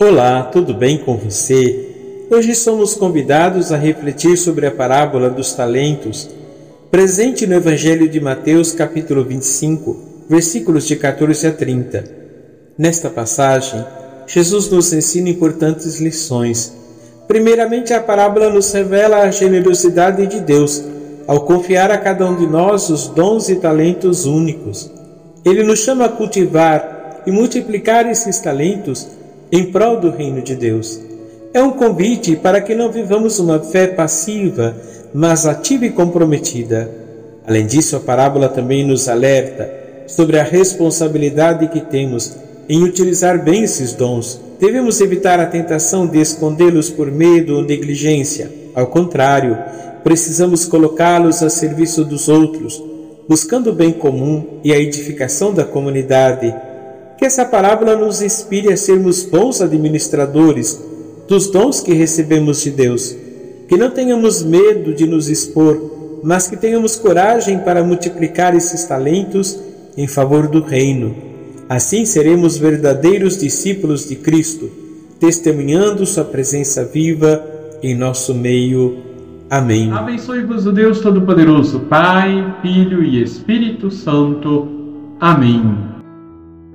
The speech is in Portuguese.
Olá, tudo bem com você? Hoje somos convidados a refletir sobre a parábola dos talentos, presente no Evangelho de Mateus, capítulo 25, versículos de 14 a 30. Nesta passagem, Jesus nos ensina importantes lições. Primeiramente, a parábola nos revela a generosidade de Deus ao confiar a cada um de nós os dons e talentos únicos. Ele nos chama a cultivar e multiplicar esses talentos em prol do reino de Deus. É um convite para que não vivamos uma fé passiva, mas ativa e comprometida. Além disso, a parábola também nos alerta sobre a responsabilidade que temos em utilizar bem esses dons. Devemos evitar a tentação de escondê-los por medo ou negligência. Ao contrário, precisamos colocá-los a serviço dos outros, buscando o bem comum e a edificação da comunidade que essa parábola nos inspire a sermos bons administradores dos dons que recebemos de Deus. Que não tenhamos medo de nos expor, mas que tenhamos coragem para multiplicar esses talentos em favor do Reino. Assim seremos verdadeiros discípulos de Cristo, testemunhando Sua presença viva em nosso meio. Amém. Abençoe-vos o Deus Todo-Poderoso, Pai, Filho e Espírito Santo. Amém.